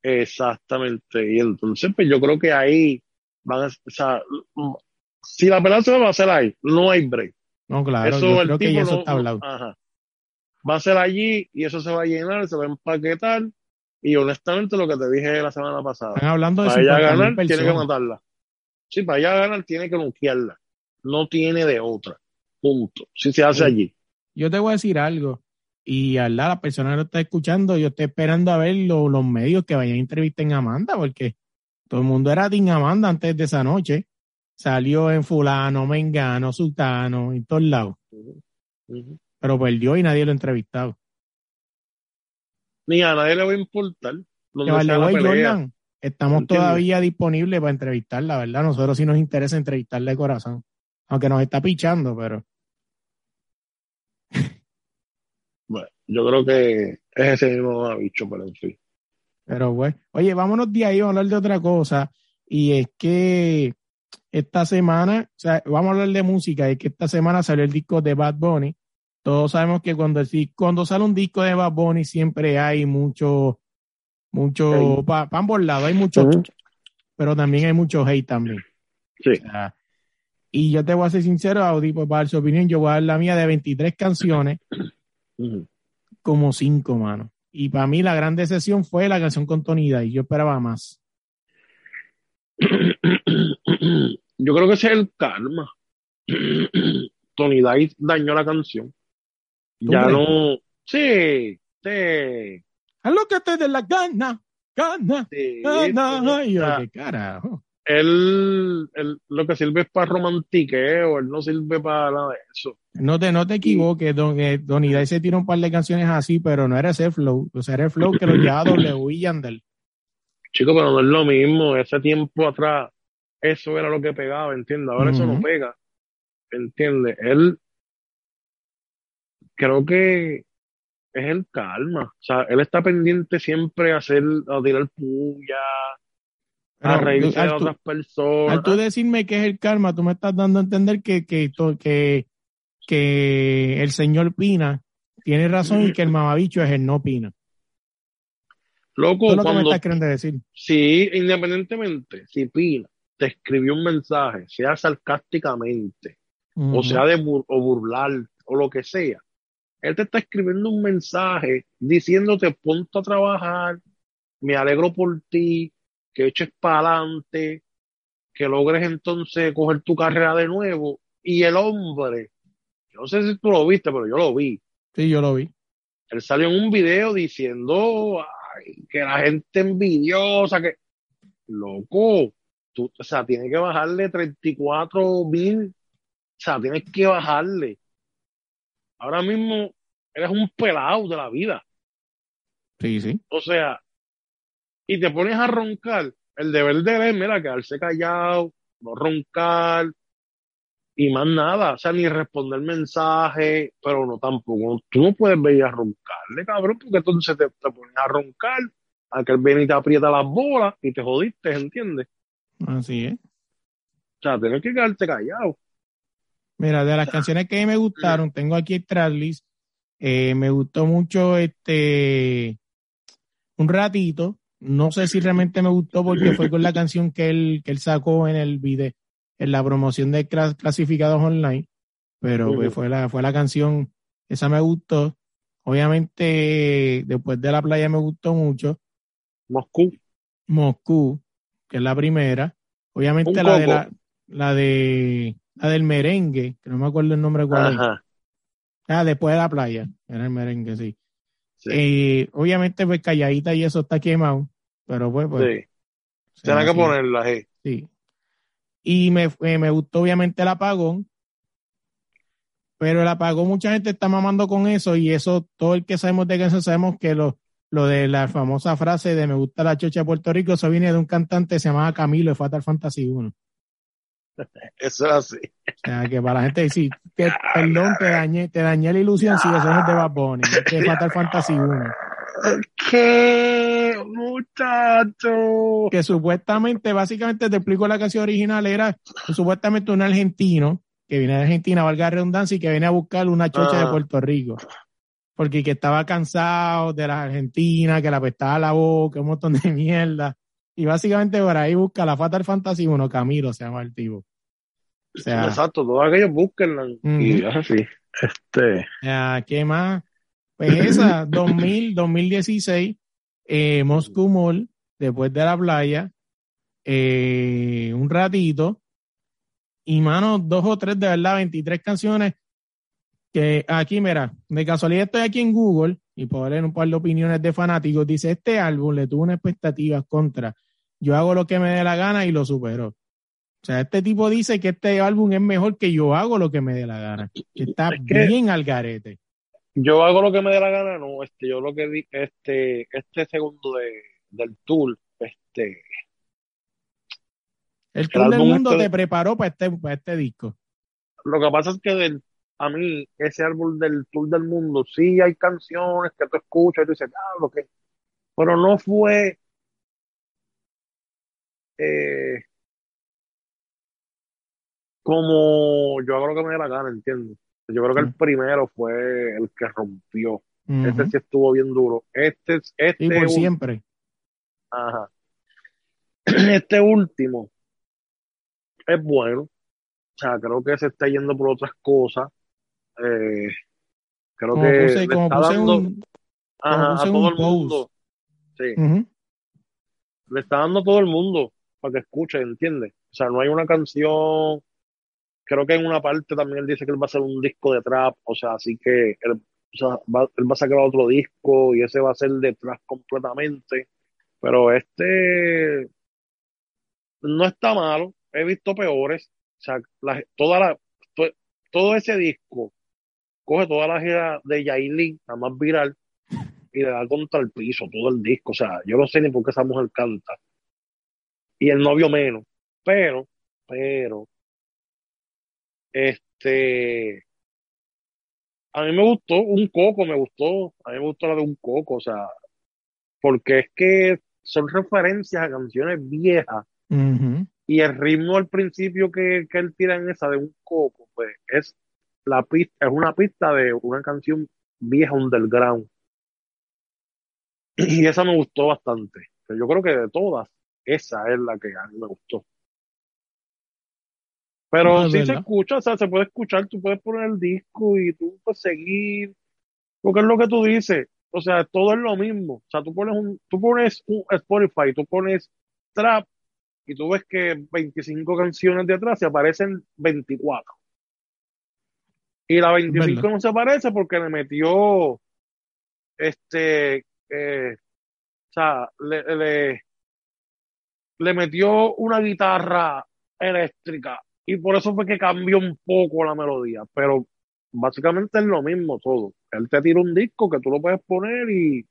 Exactamente. Y entonces, pues yo creo que ahí van a, o sea, si la pelea se va a hacer ahí, no hay break. No, claro, eso yo el creo que ya eso no- está hablado. ajá. Va a ser allí y eso se va a llenar, se va a empaquetar. Y honestamente, lo que te dije la semana pasada, Están hablando de para ella 50 ganar, tiene que matarla. Sí, para ella ganar, tiene que noquearla. No tiene de otra. Punto. Si se hace Sí. allí. Yo te voy a decir algo, y a la, la persona que lo está escuchando, yo estoy esperando a ver lo- los medios que vayan a entrevistar a Amanda, porque todo el mundo era Team Amanda antes de esa noche. Salió en fulano, mengano, sultano, en todos lados, pero perdió y nadie lo ha entrevistado. Ni a nadie le va a importar Que. Jordan, estamos todavía disponibles para entrevistarla, ¿verdad? Nosotros sí nos interesa entrevistarla de corazón, aunque nos está pichando, pero Bueno, yo creo que es ese mismo bicho, pero en fin. Pero bueno, oye, vámonos de ahí, vamos a hablar de otra cosa. Y es que esta semana, o sea, vamos a hablar de música, es que esta semana salió el disco de Bad Bunny. Todos sabemos que cuando, el cuando sale un disco de Bad Bunny siempre hay mucho, mucho, para ambos lados, hay mucho, pero también hay mucho hate también. Sí. O sea, y yo te voy a ser sincero, Audi, pues para dar su opinión, yo voy a dar la mía de 23 canciones, como 5, mano. Y para mí la gran decepción fue la canción con Tonida y yo esperaba más. Yo creo que ese es el karma. Tony Dice dañó la canción. ¿Tú Ya crees? no. Sí. este. Haz lo que te dé la gana, gana, Sí, gana. Y yo, qué carajo. Él, él lo que sirve es para romantiqueo, él no sirve para nada de eso. No te, no te equivoques, Don, eh, Don Iday se tiró un par de canciones así, pero no era ese flow. O sea, era el flow que lo llevaba W y Yandel. Chico, pero no es lo mismo. Ese tiempo atrás, eso era lo que pegaba, ¿entiendes? Ahora eso no pega, ¿entiendes? Él, creo que es el calma. O sea, él está pendiente siempre a hacer, a tirar puya, a reírse de tú- otras personas. Al tú decirme que es el karma, tú me estás dando a entender que, que, que, que el señor Pina tiene razón y que el mamabicho es el no Pina. Loco, Eso es lo que me cuando estás queriendo decir. Sí, independientemente, si Pina te escribió un mensaje, sea sarcásticamente, o sea de bur- o burlar, o lo que sea, él te está escribiendo un mensaje diciéndote ponte a trabajar, me alegro por ti, que eches para adelante, que logres entonces coger tu carrera de nuevo. Y el hombre, yo no sé si tú lo viste, pero yo lo vi. Sí, yo lo vi. Él salió en un video diciendo ay, que la gente envidiosa, que loco, tú, o sea, tienes que bajarle 34 mil, o sea, tienes que bajarle. Ahora mismo eres un pelado de la vida, Sí, sí. o sea, y te pones a roncar. El deber de él mira, quedarse callado, no roncar y más nada, o sea, ni responder mensajes, pero no tampoco. Tú no puedes venir a roncarle, cabrón, porque entonces te, te pones a roncar, a que él viene y te aprieta las bolas y te jodiste, ¿entiendes? Así es. O sea, tienes que quedarte callado. Mira, de las canciones que me gustaron, tengo aquí el tracklist. Eh, me gustó mucho este un ratito. No sé si realmente me gustó porque fue con la canción que él, que él sacó en el video, en la promoción de clas- clasificados online. Pero pues, fue la, fue la canción, esa me gustó. Obviamente, después de la playa me gustó mucho. Moscú, Moscú, que es la primera. Obviamente la de la, la de la del merengue, que no me acuerdo el nombre cuál es. ajá, Ah, después de la playa. Era el merengue, sí. Sí, Eh, obviamente, pues calladita y eso está quemado. Pero pues, pues. sí. Tienes que ponerla, eh. sí. Y me, eh, me gustó obviamente el apagón. Pero el apagón, mucha gente está mamando con eso. Y eso, todo el que sabemos de canción, sabemos que lo, lo de la famosa frase de me gusta la chocha de Puerto Rico, eso viene de un cantante que se llamaba Camilo de Fatal Fantasy 1. Eso es así. O sea, que para la gente decir, que, perdón, te dañé, te dañé la ilusión, si eso es de Bad Bunny, de Fatal Fantasy 1. ¿Qué? Muchacho. Que supuestamente, básicamente te explico la canción original, era supuestamente un argentino que viene de Argentina, valga la redundancia, y que viene a buscar una chocha de Ah. Puerto Rico. Porque que estaba cansado de la Argentina, que le apestaba la boca, un montón de mierda. Y básicamente por ahí busca la Fatal Fantasy 1, Camilo se llama el tipo. O sea, Exacto, todos aquellos búsquenla. Y Ujú. así. Este. Ah, ¿Qué más? Pues esa, 2000, 2016, eh, Moscú Mall, después de la playa, eh, un ratito, y mano, dos o tres, de verdad, 23 canciones, que aquí, mira, de casualidad estoy aquí en Google, y puedo leer un par de opiniones de fanáticos, dice, este álbum le tuvo unas expectativas contra, yo hago lo que me dé la gana y lo superó. O sea, este tipo dice que este álbum es mejor que yo hago lo que me dé la gana. Que está Es que- bien al garete. Yo hago lo que me dé la gana, no, este, yo lo que di, este, este segundo de, del tour, este, El tour del mundo este- te preparó para este, para este disco. lo que pasa es que del, a mí, ese álbum del tour del mundo, sí hay canciones que tú escuchas y tú dices, ah, lo que, pero no fue, eh, como yo hago lo que me dé la gana, ¿entiendes? Yo creo que el primero fue el que rompió. Este sí estuvo bien duro. Este, este, y por ul- siempre. Ajá. Este último es bueno. O sea, creo que se está yendo por otras cosas. Eh, creo Como que puse, le está dando un. ajá, puse a todo el mundo. Sí, le está dando a todo el mundo para que escuche, ¿entiendes? O sea, no hay una canción. Creo que en una parte también él dice que él va a hacer un disco de trap. O sea, así que él o sea, va, él va a sacar otro disco y ese va a ser detrás completamente. Pero este no está malo, he visto peores. O sea, la, toda la, to, todo ese disco coge toda la gira de Yailin, la más viral, y le da contra el piso todo el disco. O sea, yo no sé ni por qué esa mujer canta. Y el novio menos. Pero, pero, este, a mí me gustó, un coco me gustó, a mí me gustó la de un coco, o sea, porque es que son referencias a canciones viejas y el ritmo al principio que, que él tira en esa de un coco, pues es la pista, es una pista de una canción vieja underground. Y esa me gustó bastante. Yo creo que de todas, esa es la que a mí me gustó. Pero No, sí se escucha, o sea, se puede escuchar, tú puedes poner el disco y tú puedes seguir, porque es lo que tú dices, o sea, todo es lo mismo. O sea, tú pones un, tú pones un Spotify, tú pones trap y tú ves que 25 canciones de atrás se aparecen 24. Y la 25 verdad. no se aparece porque le metió, este, eh, o sea, le, le, le metió una guitarra eléctrica y por eso fue que cambió un poco la melodía, pero básicamente es lo mismo todo. Él te tira un disco que tú lo puedes poner y,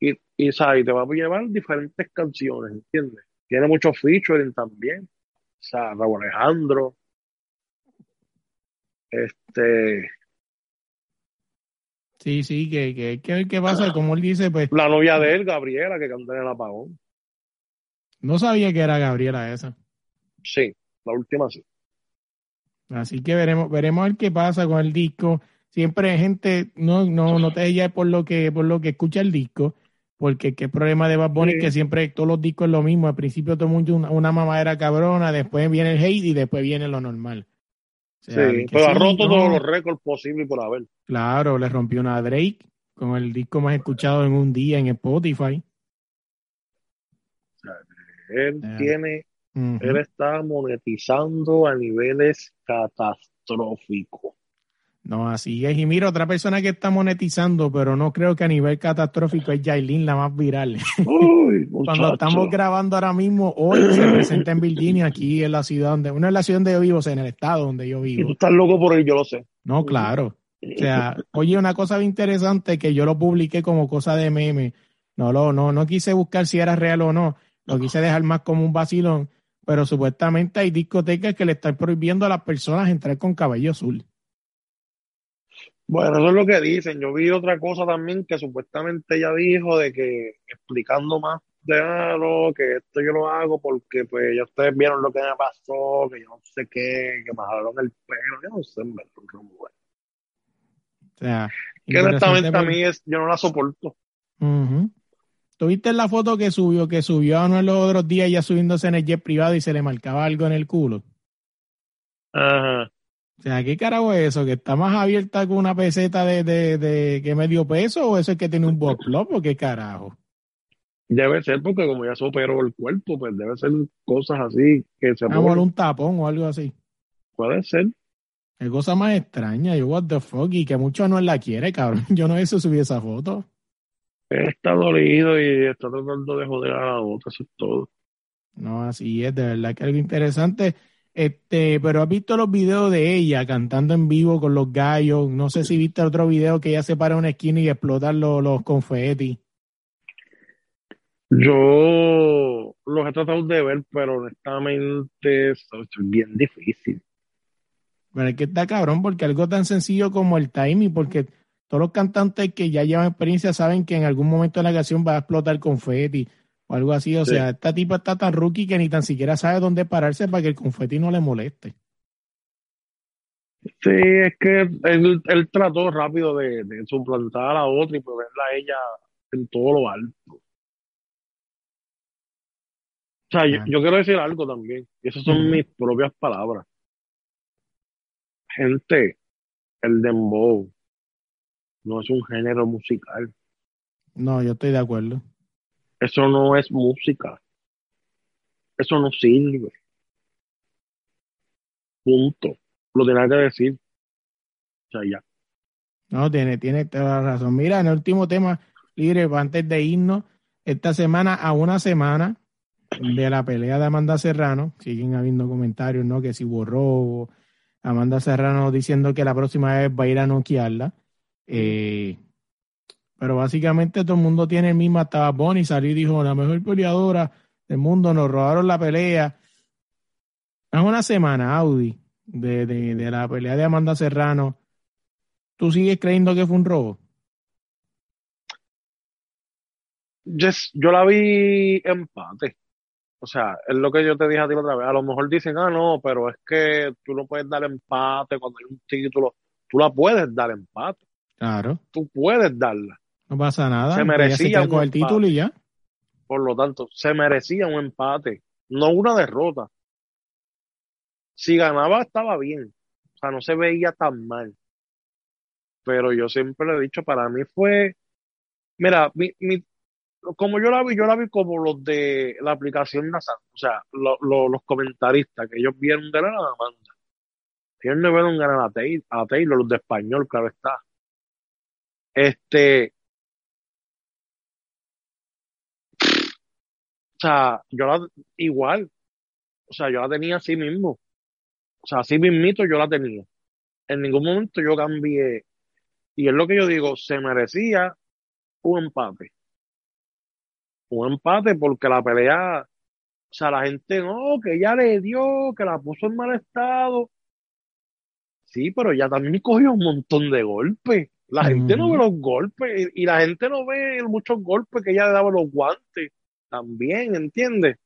y, y, ¿sabes? y te va a llevar diferentes canciones, ¿entiendes? Tiene muchos featuring también, o sea, Raúl Alejandro, este, Sí, sí, que, que, que, ¿qué pasa? Como él dice, pues la novia de él, Gabriela, que canta en el apagón. No sabía que era Gabriela esa. Sí, la última sí. Así que veremos, veremos a ver qué pasa con el disco. Siempre hay gente, no, no, no te dejes por lo que, por lo que escucha el disco, porque qué problema de Bad Bunny es Sí. que siempre todos los discos es lo mismo. Al principio todo el mundo una, una mamadera cabrona, después viene el hate y después viene lo normal. O sea, Sí, pero ha sí, roto no, todos los récords posibles por haber. Claro, le rompió una Drake con el disco más escuchado en un día en Spotify. Él Eh, tiene, él está monetizando a niveles catastróficos. No, así es. Y mira, otra persona que está monetizando, pero no creo que a nivel catastrófico es Yailin, la más viral. Uy, Cuando estamos grabando ahora mismo, hoy se presenta en Virginia, aquí en la ciudad donde, una es la ciudad donde yo vivo, o sea, en el estado donde yo Y tú vivo. estás loco por él, yo lo sé. No, claro. O sea, oye, una cosa interesante que yo lo publiqué como cosa de meme. No, lo, no, no quise buscar si era real o no. Lo quise dejar más como un vacilón. Pero supuestamente hay discotecas que le están prohibiendo a las personas entrar con cabello azul. Bueno, eso es lo que dicen. Yo vi otra cosa también que supuestamente ella dijo de que explicando más de algo, que esto yo lo hago porque pues ya ustedes vieron lo que me pasó, que yo no sé qué, que me jalaron el pelo, yo no sé, mujer. O sea, Que honestamente a mí es, yo no la soporto. Ujú. ¿Tuviste la foto que subió, que subió a uno de los otros días ya subiéndose en el jet privado y se le marcaba algo en el culo? Ajá. O sea, ¿qué carajo es eso? ¿Que está más abierta con una peseta de, de, de que medio peso o eso es que tiene un boxlop o qué carajo? Debe ser porque como ya se operó el cuerpo, pues debe ser cosas así que se ponen. un tapón o algo así. Puede ser. Qué cosa más extraña. Yo, what the fuck, y que mucho no la quiere, cabrón. Yo no hice subir esa foto. Está dolido y está tratando de joder a la otra, eso es todo. No, así es, de verdad que algo interesante. Este, pero has visto los videos de ella cantando en vivo con los gallos. No sé si viste otro video que ella se para en una esquina y explotan los, los confetis. Yo los he tratado de ver, pero honestamente eso es bien difícil. Pero es que está cabrón porque algo tan sencillo como el timing, porque todos los cantantes que ya llevan experiencia saben que en algún momento de la canción va a explotar confeti o algo así. O Sí. sea, esta tipa está tan rookie que ni tan siquiera sabe dónde pararse para que el confeti no le moleste. Sí, es que él, él trató rápido de, de suplantar a la otra y ponerla a ella en todo lo alto. O sea, yo, Ah. yo quiero decir algo también, y esas son mis propias palabras. Gente, el dembow no es un género musical. No, yo estoy de acuerdo. Eso no es música. Eso no sirve. Punto. Lo tenía que decir. O sea, ya. No, tiene, tiene toda la razón. Mira, en el último tema, libre, antes de irnos, esta semana a una semana de la pelea de Amanda Serrano, siguen habiendo comentarios, ¿no? Que si borró Amanda Serrano diciendo que la próxima vez va a ir a noquearla. Eh, pero básicamente todo el mundo tiene el mismo hasta Bonnie salió y dijo, la mejor peleadora del mundo, nos robaron la pelea. Hace una semana, Audi, de, de, la pelea de Amanda Serrano. ¿Tú sigues creyendo que fue un robo? yo la vi empate. O sea, es lo que yo te dije a ti otra vez. A lo mejor dicen, ah, no, pero es que tú no puedes dar empate cuando hay un título. Tú la puedes dar empate. Claro. Tú puedes darla. No pasa nada. Se merecía un el título y ya. Por lo tanto, se merecía un empate, no una derrota. Si ganaba estaba bien, o sea, no se veía tan mal. Pero yo siempre le he dicho, para mí fue, mira, mi, mi, como yo la vi, yo la vi como los de la aplicación NASA, o sea, los comentaristas que ellos vieron ganar a Amanda. Ellos no vieron ganar a Taylor, a Taylor, los de español, claro está. Este, o sea, yo la, igual, o sea, yo la tenía así mismo. O sea, así mismito yo la tenía. En ningún momento yo cambié. Y es lo que yo digo, se merecía un empate un empate porque la pelea, o sea, la gente no, que ya le dio, que la puso en mal estado. Sí, pero ya también cogió un montón de golpes. La gente no ve los golpes y, la gente no ve muchos golpes que ella le daba los guantes. También, ¿entiendes?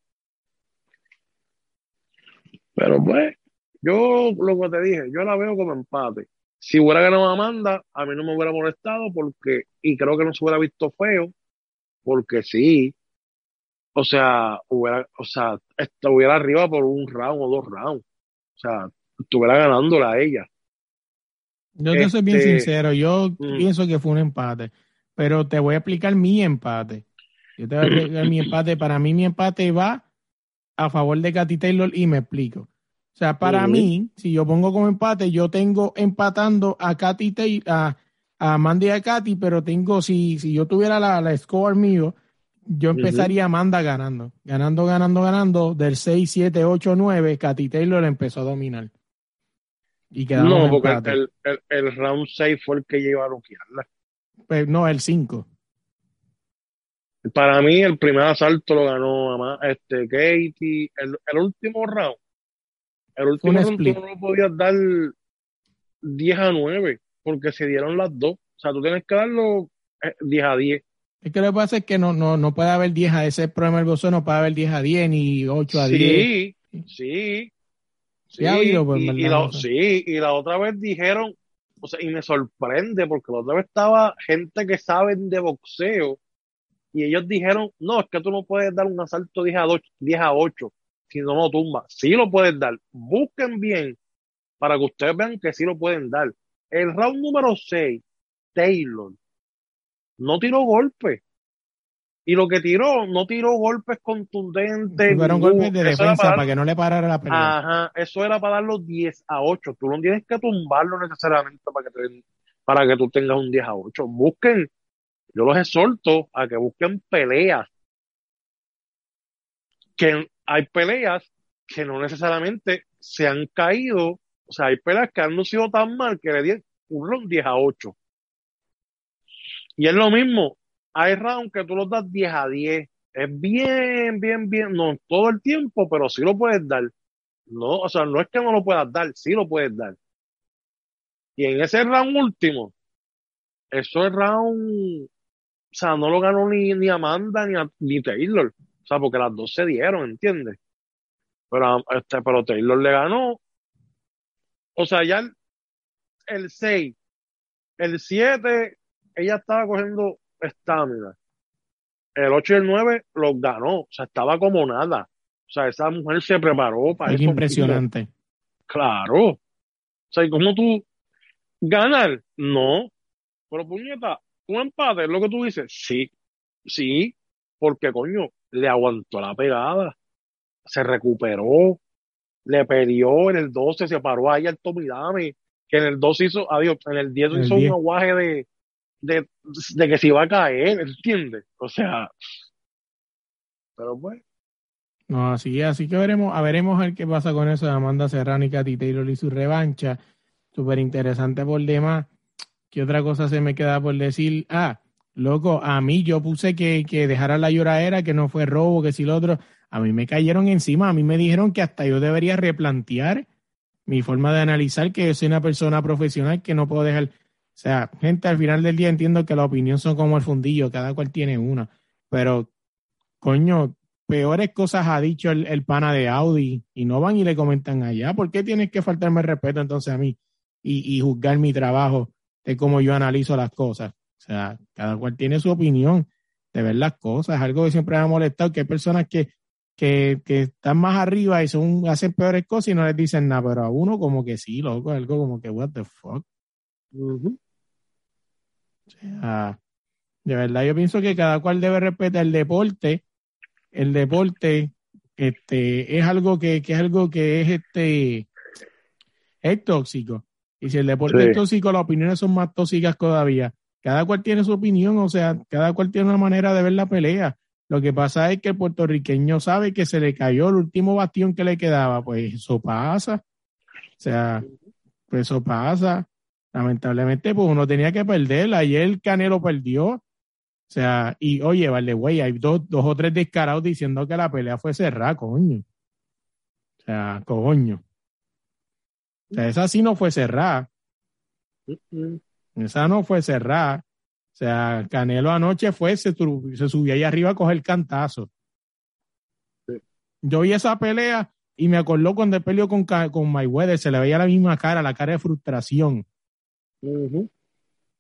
Pero pues, yo lo que te dije, yo la veo como empate. Si hubiera ganado Amanda, a mí no me hubiera molestado porque, y creo que no se hubiera visto feo, porque sí, o sea, hubiera, o sea, estuviera arriba por un round o dos rounds. O sea, estuviera ganándola a ella. Yo te soy bien este, sincero, yo mm. pienso que fue un empate, pero te voy a explicar mi empate. Yo te voy a explicar mi empate. Para mí, mi empate va a favor de Katy Taylor y me explico. O sea, para mí, si yo pongo como empate, yo tengo empatando a Katy Taylor, a, a Mandy y a Katy, pero tengo, si, si yo tuviera la, la score mío, yo empezaría Amanda ganando, ganando, ganando, ganando, del 6, 7, 8, 9, Katy Taylor empezó a dominar. Y no, porque el, el, el, round 6 fue el que llevó a bloquearla. Pues, no, el 5. Para mí, el primer asalto lo ganó este, Katie. El, el último round, el último round tú no lo podías dar 10 a 9, porque se dieron las dos. O sea, tú tienes que darlo 10 eh, a 10. Es que lo que pasa es que no, no, no puede haber 10 a ese problema del gozo, no puede haber 10 a 10 ni 8 a 10. Sí, sí. Sí, pues, y, la, sí, y la otra vez dijeron, o sea, y me sorprende porque la otra vez estaba gente que saben de boxeo y ellos dijeron, no, es que tú no puedes dar un asalto 10 a, 8, 10 a 8 si no lo tumba. Sí lo puedes dar. Busquen bien para que ustedes vean que sí lo pueden dar. El round número 6, Taylor, no tiró golpes. Y lo que tiró, no tiró golpes contundentes. Fueron golpes de defensa para, que no le parara la pelea. Ajá, eso era para dar los 10 a 8. Tú no tienes que tumbarlo necesariamente para que, para que tú tengas un 10 a 8. Busquen, yo los exhorto a que busquen peleas. Que hay peleas que no necesariamente se han caído. O sea, hay peleas que han sido tan mal que le dieron un 10 a 8. Y es lo mismo, hay round que tú los das 10 a 10. Es bien, bien, bien, no todo el tiempo, pero sí lo puedes dar. No, o sea, no es que no lo puedas dar, sí lo puedes dar. Y en ese round último, eso es round, o sea, no lo ganó ni, ni Amanda ni, ni Taylor. O sea, porque las dos se dieron, ¿entiendes? Pero, este, pero Taylor le ganó. O sea, ya el, el 6, el 7 ella estaba cogiendo estamina. El 8 y el 9 los ganó, o sea, estaba como nada. O sea, esa mujer se preparó para es impresionante. Claro. O sea, ¿y cómo tú ganar? No. Pero puñeta, un empate es lo que tú dices. Sí, sí, porque coño, le aguantó la pegada, se recuperó, le peleó en el 12, se paró ahí al Tomidame, que en el 2 hizo, adiós, en el 10 En el hizo 10. un aguaje de, de, de que se iba a caer, ¿entiendes? O sea, pero pues, No, así, así que veremos, a veremos ver qué pasa con eso de Amanda Serrano y Katy Taylor y su revancha. Súper interesante por demás. ¿Qué otra cosa se me queda por decir? Ah, loco, a mí yo puse que, que dejara la lloradera, que no fue robo, que si lo otro. A mí me cayeron encima, a mí me dijeron que hasta yo debería replantear mi forma de analizar, que yo soy una persona profesional que no puedo dejar. O sea, gente, al final del día entiendo que la opinión son como el fundillo, cada cual tiene una. Pero, coño, peores cosas ha dicho el, pana de Audi y no van y le comentan allá. ¿Por qué tienes que faltarme el respeto entonces a mí y, y juzgar mi trabajo de cómo yo analizo las cosas? O sea, cada cual tiene su opinión de ver las cosas. Es algo que siempre me ha molestado, que hay personas que, que, que están más arriba y son, hacen peores cosas y no les dicen nada, pero a uno como que sí, loco, algo como que, what the fuck. O sea, de verdad, yo pienso que cada cual debe respetar el deporte. El deporte este, es algo que, que es algo que es este es tóxico. Y si el deporte Sí. es tóxico, las opiniones son más tóxicas todavía. Cada cual tiene su opinión, o sea, cada cual tiene una manera de ver la pelea. Lo que pasa es que el puertorriqueño sabe que se le cayó el último bastión que le quedaba, pues eso pasa. O sea, pues eso pasa. Lamentablemente, pues uno tenía que perder. Ayer Canelo perdió. O sea, y oye, vale, güey, hay dos, dos o tres descarados diciendo que la pelea fue cerrada, coño. O sea, coño. O sea, esa sí no fue cerrada. Esa no fue cerrada. O sea, Canelo anoche fue, se, se subió ahí arriba a coger cantazo. Yo vi esa pelea y me acordó cuando peleó con, con Mayweather, se le veía la misma cara, la cara de frustración. Ujú.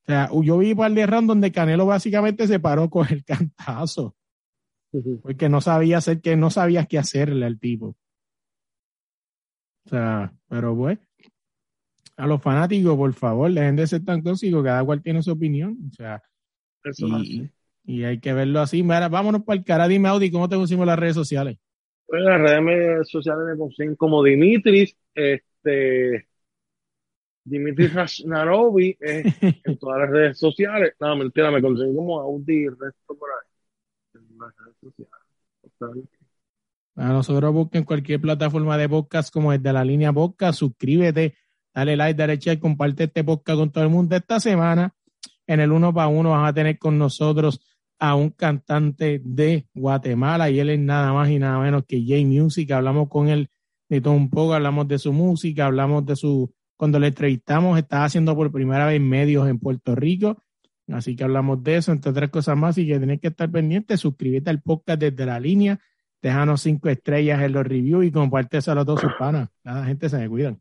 O sea, yo vi un par de rounds donde Canelo básicamente se paró con el cantazo, porque no sabía hacer que no sabía qué hacerle al tipo. O sea, pero pues, a los fanáticos, por favor, dejen de ser tan tóxicos, cada cual tiene su opinión. O sea, y, y hay que verlo así. Mira, vámonos para el cara. Dime, Audi, ¿cómo te pusimos las redes sociales? Pues las redes sociales me consiguen como Dimitris, este, Dimitris Rasnarovi, eh, en todas las redes sociales. No, mentira, me consiguen como Audi y el resto por ahí. En las redes sociales. A nosotros busquen cualquier plataforma de podcast como desde la línea podcast, suscríbete, dale like, dale share, comparte este podcast con todo el mundo. Esta semana, en el uno para uno, vas a tener con nosotros a un cantante de Guatemala y él es nada más y nada menos que J Music. Hablamos con él de todo un poco, hablamos de su música, hablamos de su, cuando le entrevistamos, estaba haciendo por primera vez medios en Puerto Rico. Así que hablamos de eso, entre otras cosas más, y que tenés que estar pendiente, suscríbete al podcast desde la línea déjanos cinco estrellas en los reviews y compárteselo a todos sus panas. Nada, gente, se me cuidan.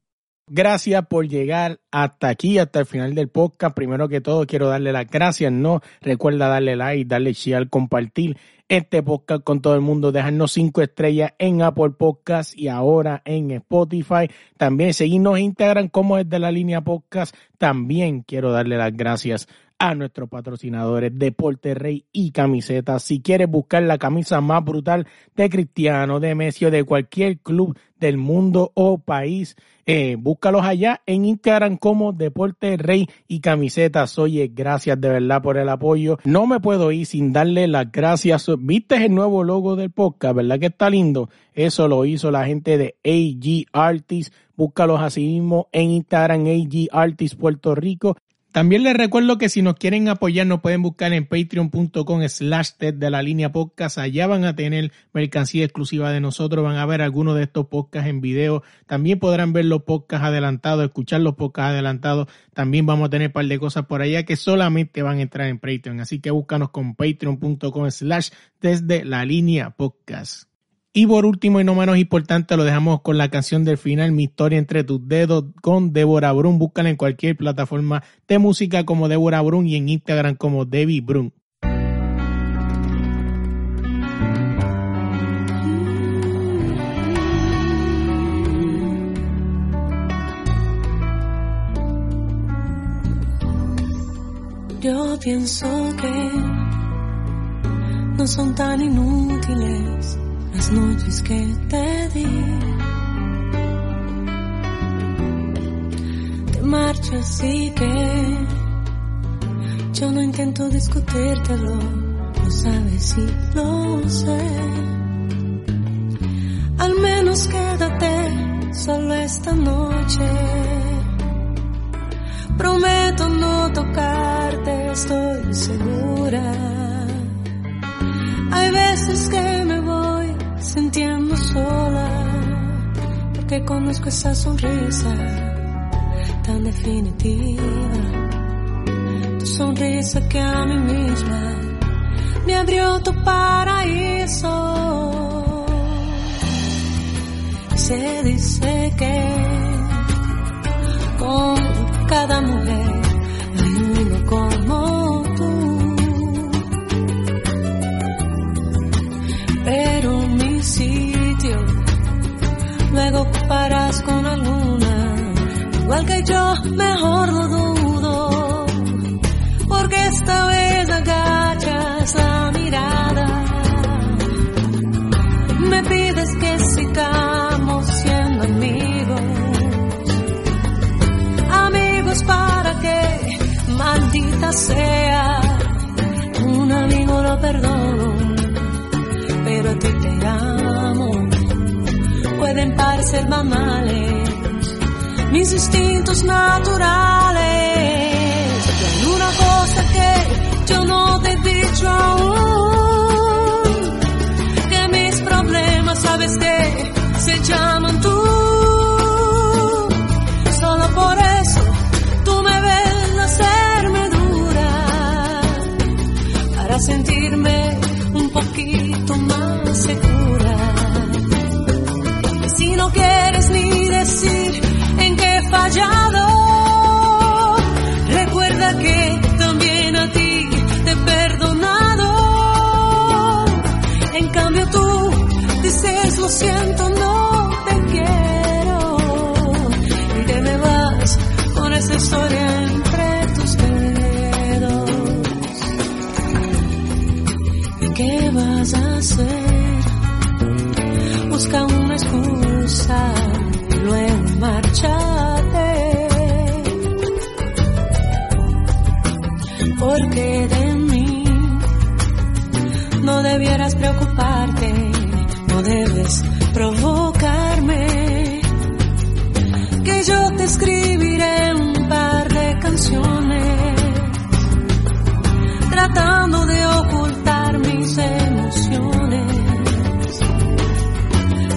Gracias por llegar hasta aquí, hasta el final del podcast. Primero que todo, quiero darle las gracias. No, recuerda darle like, darle share, compartir este podcast con todo el mundo. Dejarnos cinco estrellas en Apple Podcast y ahora en Spotify. También seguirnos en Instagram como es de la línea podcast. También quiero darle las gracias a nuestros patrocinadores Deporte Rey y Camisetas. Si quieres buscar la camisa más brutal de Cristiano, de Messi o de cualquier club del mundo o país, eh, búscalos allá en Instagram como Deporte Rey y Camisetas. Oye, gracias de verdad por el apoyo. No me puedo ir sin darle las gracias. ¿Viste el nuevo logo del podcast? ¿Verdad que está lindo? Eso lo hizo la gente de AG Artists. Búscalos así mismo en Instagram, AG Artists Puerto Rico. También les recuerdo que si nos quieren apoyar nos pueden buscar en patreon.com slash de la línea podcast. Allá van a tener mercancía exclusiva de nosotros, van a ver algunos de estos podcasts en video. También podrán ver los podcasts adelantados, escuchar los podcasts adelantados. También vamos a tener un par de cosas por allá que solamente van a entrar en Patreon. Así que búscanos con patreon.com slash desde la línea podcast. Y por último y no menos importante, lo dejamos con la canción del final, Mi historia entre tus dedos, con Débora Brun. Búscala en cualquier plataforma de música como Débora Brun y en Instagram como Debbie Brun. Yo pienso que no son tan inútiles las noches que te di. Te marchas y que yo no intento discutírtelo, lo sabes y lo sé. Al menos quédate solo esta noche. Prometo no tocarte, estoy segura. Hay veces que me voy sintiendo sola, porque conozco esa sonrisa tan definitiva. Tu sonrisa que a mí misma me abrió tu paraíso. Se dice que con cada mujer sitio luego ocuparás con la luna. Igual que yo, mejor lo dudo. Porque esta vez agachas la mirada. Me pides que sigamos siendo amigos. Amigos para que, maldita sea, un amigo lo perdono, pero a ti te amo. Pueden parecer banales mis instintos naturales. Hay una cosa que yo no te he dicho aún, que mis problemas sabes que se llaman tú. Solo por eso tú me ves hacerme dura, para sentirme si no quieres ni decir en que he fallado. Recuerda que también a ti te he perdonado. En cambio tú dices lo siento, tratando de ocultar mis emociones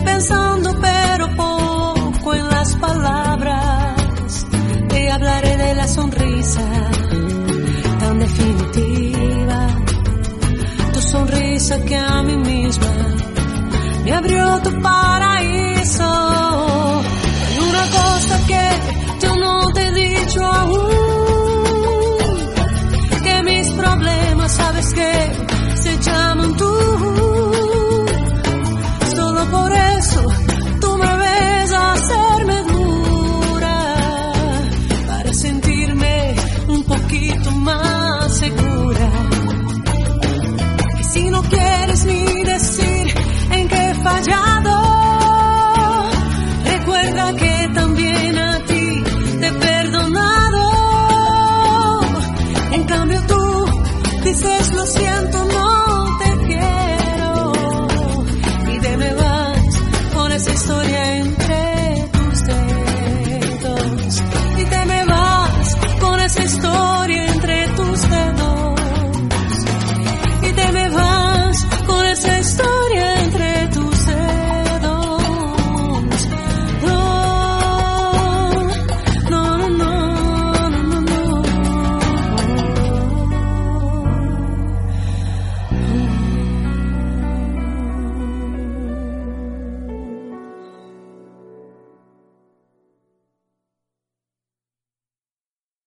pensando pero poco en las palabras. Te hablaré de la sonrisa tan definitiva, tu sonrisa que a mí misma me abrió tu paraíso. Hay una cosa que yo no te he dicho aún, sabes que se llaman tú. Solo por eso tú me ves hacerme dura para sentirme un poquito más segura. Y si no quieres